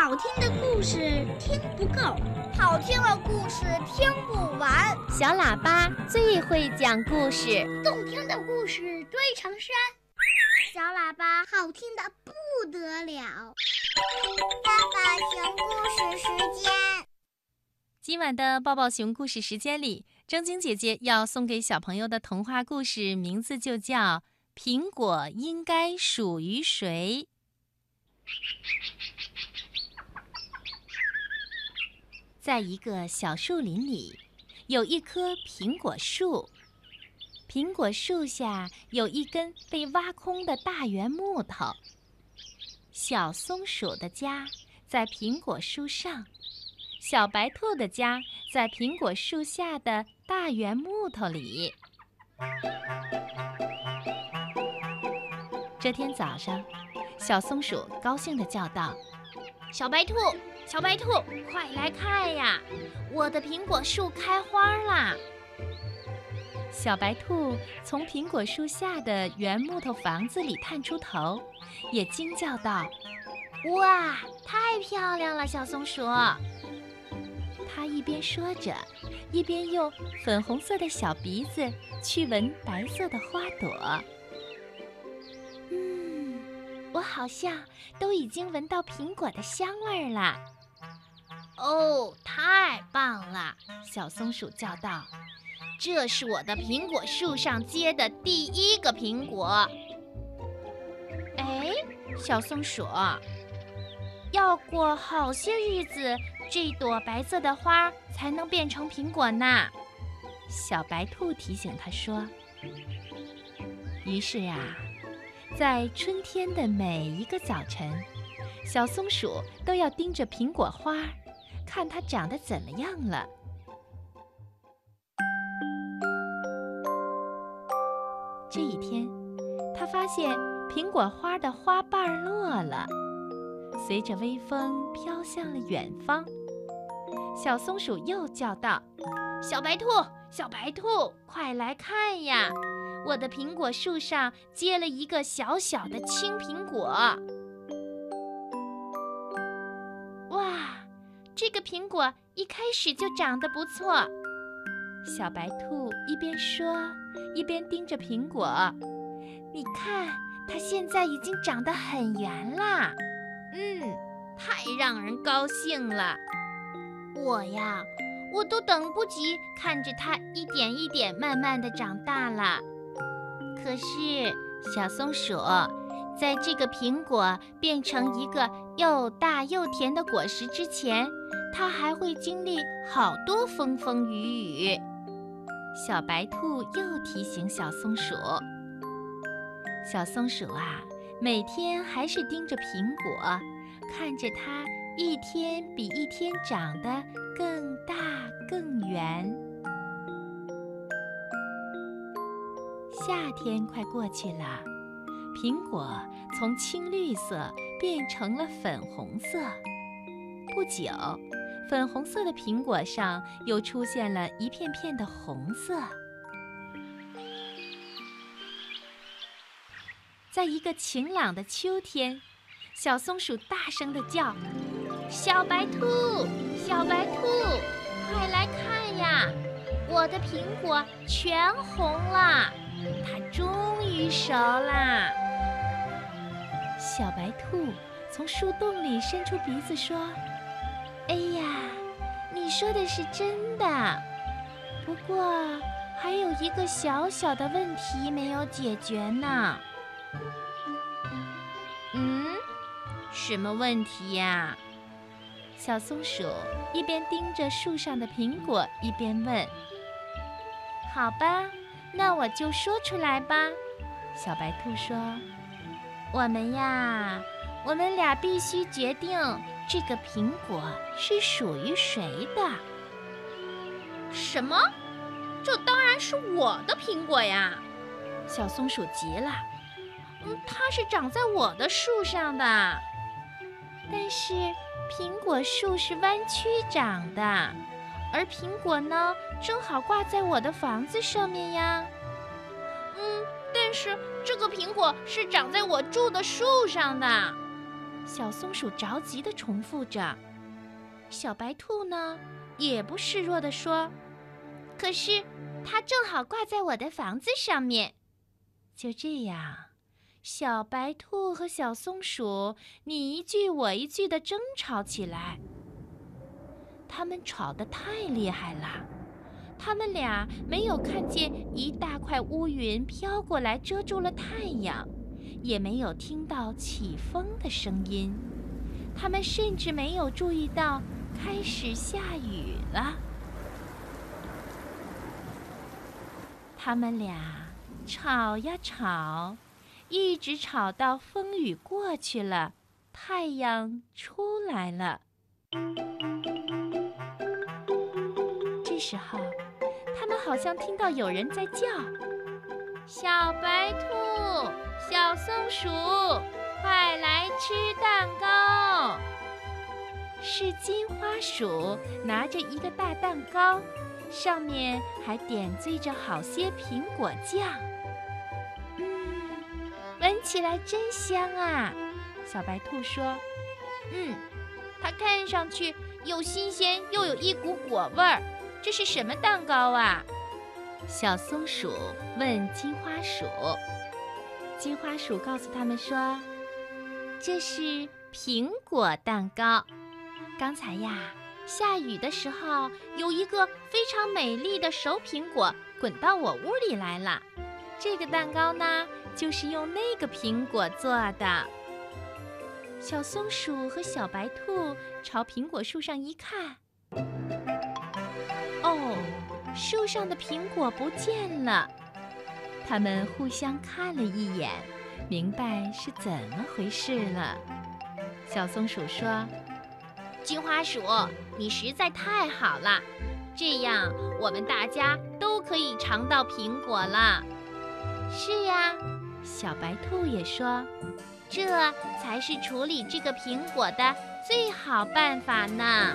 好听的故事听不够，好听的故事听不完。小喇叭最会讲故事，动听的故事堆成山。小喇叭好听的不得了。爸爸熊故事时间，今晚的抱抱熊故事时间里，正晶姐姐要送给小朋友的童话故事名字就叫《苹果应该属于谁》。在一个小树林里，有一棵苹果树。苹果树下有一根被挖空的大圆木头。小松鼠的家在苹果树上，小白兔的家在苹果树下的大圆木头里。这天早上，小松鼠高兴地叫道：“小白兔！”小白兔，快来看呀！我的苹果树开花啦！小白兔从苹果树下的圆木头房子里探出头，也惊叫道：“哇，太漂亮了！”小松鼠，它一边说着，一边用粉红色的小鼻子去闻白色的花朵。嗯，我好像都已经闻到苹果的香味儿了。哦，太棒了！小松鼠叫道：“这是我的苹果树上结的第一个苹果。”哎，小松鼠，要过好些日子，这朵白色的花才能变成苹果呢。小白兔提醒他说。于是呀，在春天的每一个早晨，小松鼠都要盯着苹果花。看它长得怎么样了。这一天，他发现苹果花的花瓣落了，随着微风飘向了远方。小松鼠又叫道：“小白兔，小白兔，快来看呀！我的苹果树上结了一个小小的青苹果。”这个苹果一开始就长得不错，小白兔一边说，一边盯着苹果。你看，它现在已经长得很圆啦。嗯，太让人高兴了。我呀，我都等不及看着它一点一点慢慢的长大了。可是，小松鼠。在这个苹果变成一个又大又甜的果实之前，它还会经历好多风风雨雨。小白兔又提醒小松鼠：“小松鼠啊，每天还是盯着苹果，看着它一天比一天长得更大更圆。”夏天快过去了。苹果从青绿色变成了粉红色，不久，粉红色的苹果上又出现了一片片的红色。在一个晴朗的秋天，小松鼠大声地叫：“小白兔，小白兔，快来看呀！我的苹果全红了，它终于熟啦！”小白兔从树洞里伸出鼻子说：“哎呀，你说的是真的，不过还有一个小小的问题没有解决呢。”“嗯，什么问题呀？”小松鼠一边盯着树上的苹果，一边问。“好吧，那我就说出来吧。”小白兔说。我们呀，我们俩必须决定这个苹果是属于谁的。什么？这当然是我的苹果呀！小松鼠急了。嗯，它是长在我的树上的。但是苹果树是弯曲长的，而苹果呢，正好挂在我的房子上面呀。嗯但是这个苹果是长在我住的树上的，小松鼠着急地重复着。小白兔呢，也不示弱地说：“可是它正好挂在我的房子上面。”就这样，小白兔和小松鼠你一句我一句地争吵起来。他们吵得太厉害了，他们俩没有看见一大块乌云飘过来遮住了太阳，也没有听到起风的声音，他们甚至没有注意到开始下雨了。他们俩吵呀吵，一直吵到风雨过去了，太阳出来了。这时候，们好像听到有人在叫：“小白兔，小松鼠，快来吃蛋糕！”是金花鼠拿着一个大蛋糕，上面还点缀着好些苹果酱。嗯，闻起来真香啊！小白兔说：“嗯，它看上去又新鲜又有一股果味儿。”这是什么蛋糕啊？小松鼠问金花鼠。金花鼠告诉他们说：“这是苹果蛋糕。刚才呀，下雨的时候，有一个非常美丽的熟苹果滚到我屋里来了。这个蛋糕呢，就是用那个苹果做的。”小松鼠和小白兔朝苹果树上一看。树上的苹果不见了。他们互相看了一眼，明白是怎么回事了。小松鼠说：“金花鼠，你实在太好了，这样我们大家都可以尝到苹果了。”是呀，小白兔也说：“这才是处理这个苹果的最好办法呢。”